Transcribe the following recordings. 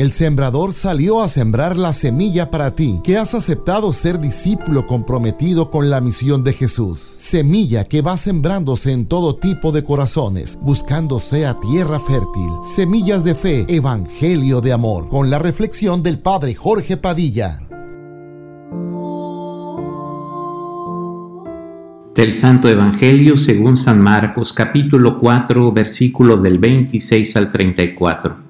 El sembrador salió a sembrar la semilla para ti, que has aceptado ser discípulo comprometido con la misión de Jesús. Semilla que va sembrándose en todo tipo de corazones, buscando sea tierra fértil. Semillas de fe, evangelio de amor, con la reflexión del Padre Jorge Padilla. Del Santo Evangelio según San Marcos capítulo 4 versículo del 26 al 34.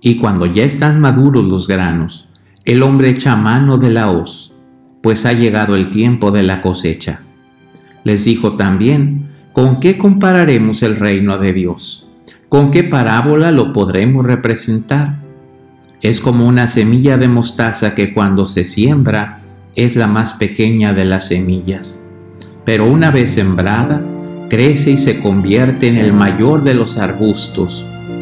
Y cuando ya están maduros los granos, el hombre echa mano de la hoz, pues ha llegado el tiempo de la cosecha. Les dijo también, ¿con qué compararemos el reino de Dios? ¿Con qué parábola lo podremos representar? Es como una semilla de mostaza que cuando se siembra es la más pequeña de las semillas pero una vez sembrada, crece y se convierte en el mayor de los arbustos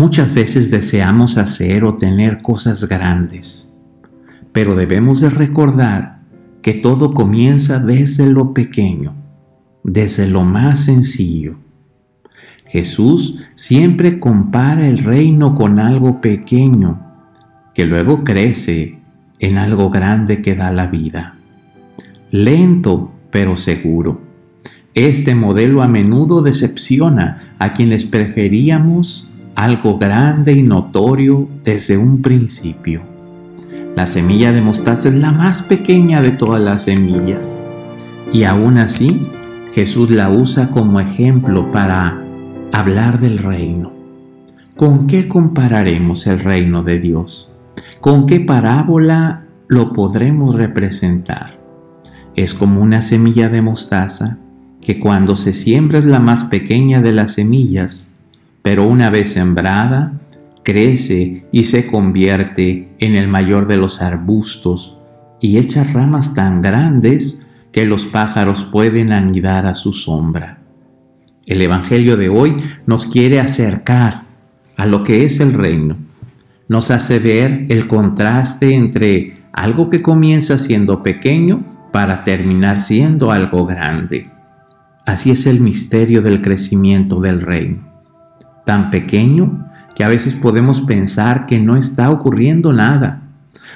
Muchas veces deseamos hacer o tener cosas grandes, pero debemos de recordar que todo comienza desde lo pequeño, desde lo más sencillo. Jesús siempre compara el reino con algo pequeño, que luego crece en algo grande que da la vida. Lento pero seguro. Este modelo a menudo decepciona a quienes preferíamos algo grande y notorio desde un principio. La semilla de mostaza es la más pequeña de todas las semillas y aún así Jesús la usa como ejemplo para hablar del reino. ¿Con qué compararemos el reino de Dios? ¿Con qué parábola lo podremos representar? Es como una semilla de mostaza que cuando se siembra es la más pequeña de las semillas pero una vez sembrada, crece y se convierte en el mayor de los arbustos y echa ramas tan grandes que los pájaros pueden anidar a su sombra. El Evangelio de hoy nos quiere acercar a lo que es el reino. Nos hace ver el contraste entre algo que comienza siendo pequeño para terminar siendo algo grande. Así es el misterio del crecimiento del reino tan pequeño que a veces podemos pensar que no está ocurriendo nada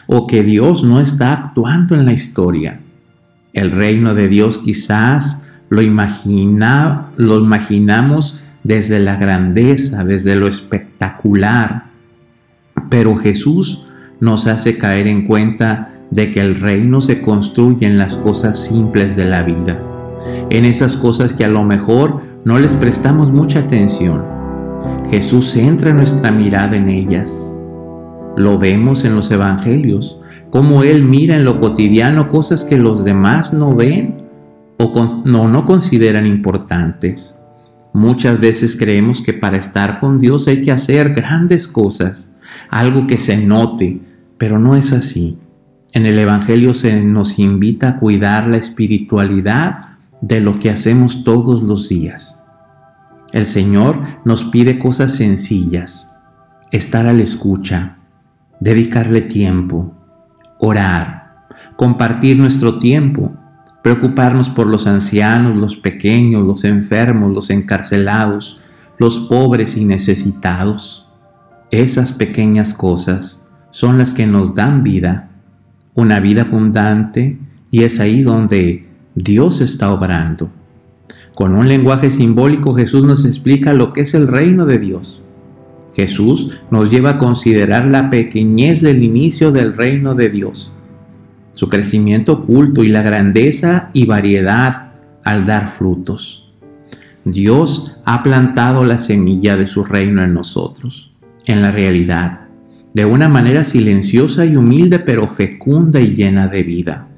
o que Dios no está actuando en la historia. El reino de Dios quizás lo, imagina, lo imaginamos desde la grandeza, desde lo espectacular, pero Jesús nos hace caer en cuenta de que el reino se construye en las cosas simples de la vida, en esas cosas que a lo mejor no les prestamos mucha atención Jesús centra nuestra mirada en ellas. Lo vemos en los evangelios, como Él mira en lo cotidiano cosas que los demás no ven o no, no consideran importantes. Muchas veces creemos que para estar con Dios hay que hacer grandes cosas, algo que se note, pero no es así. En el Evangelio se nos invita a cuidar la espiritualidad de lo que hacemos todos los días. El Señor nos pide cosas sencillas, estar a la escucha, dedicarle tiempo, orar, compartir nuestro tiempo, preocuparnos por los ancianos, los pequeños, los enfermos, los encarcelados, los pobres y necesitados. Esas pequeñas cosas son las que nos dan vida, una vida abundante, y es ahí donde Dios está obrando. Con un lenguaje simbólico Jesús nos explica lo que es el reino de Dios. Jesús nos lleva a considerar la pequeñez del inicio del reino de Dios, su crecimiento oculto y la grandeza y variedad al dar frutos. Dios ha plantado la semilla de su reino en nosotros, en la realidad, de una manera silenciosa y humilde, pero fecunda y llena de vida.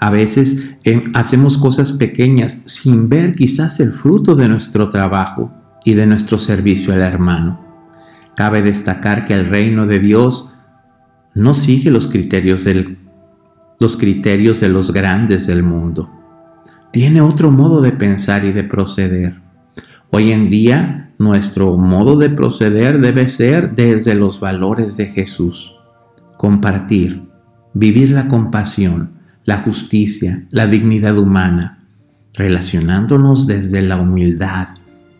A veces eh, hacemos cosas pequeñas sin ver quizás el fruto de nuestro trabajo y de nuestro servicio al hermano. Cabe destacar que el reino de Dios no sigue los criterios, del, los criterios de los grandes del mundo. Tiene otro modo de pensar y de proceder. Hoy en día nuestro modo de proceder debe ser desde los valores de Jesús. Compartir, vivir la compasión, la justicia, la dignidad humana, relacionándonos desde la humildad,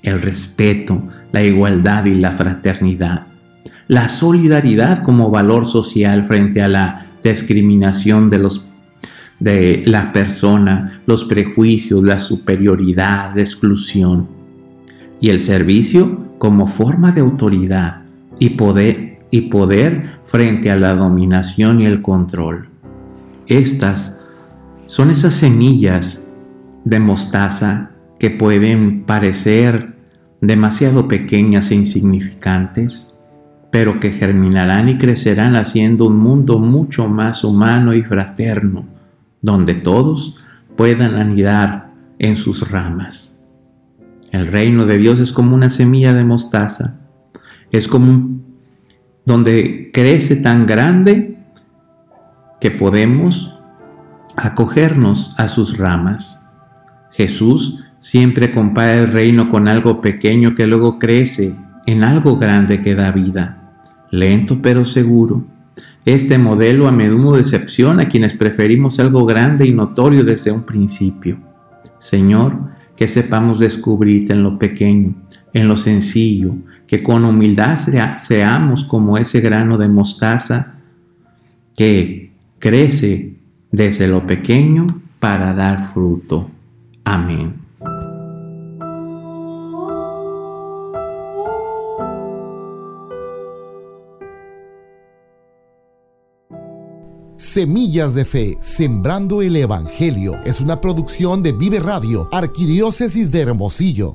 el respeto, la igualdad y la fraternidad. La solidaridad como valor social frente a la discriminación de, los, de la persona, los prejuicios, la superioridad, la exclusión. Y el servicio como forma de autoridad y poder, y poder frente a la dominación y el control. Estas son esas semillas de mostaza que pueden parecer demasiado pequeñas e insignificantes, pero que germinarán y crecerán haciendo un mundo mucho más humano y fraterno, donde todos puedan anidar en sus ramas. El reino de Dios es como una semilla de mostaza, es como donde crece tan grande que podemos acogernos a sus ramas. Jesús siempre compara el reino con algo pequeño que luego crece en algo grande que da vida, lento pero seguro. Este modelo a menudo decepciona a quienes preferimos algo grande y notorio desde un principio. Señor, que sepamos descubrirte en lo pequeño, en lo sencillo, que con humildad seamos como ese grano de mostaza que crece desde lo pequeño para dar fruto. Amén. Semillas de Fe, Sembrando el Evangelio, es una producción de Vive Radio, Arquidiócesis de Hermosillo.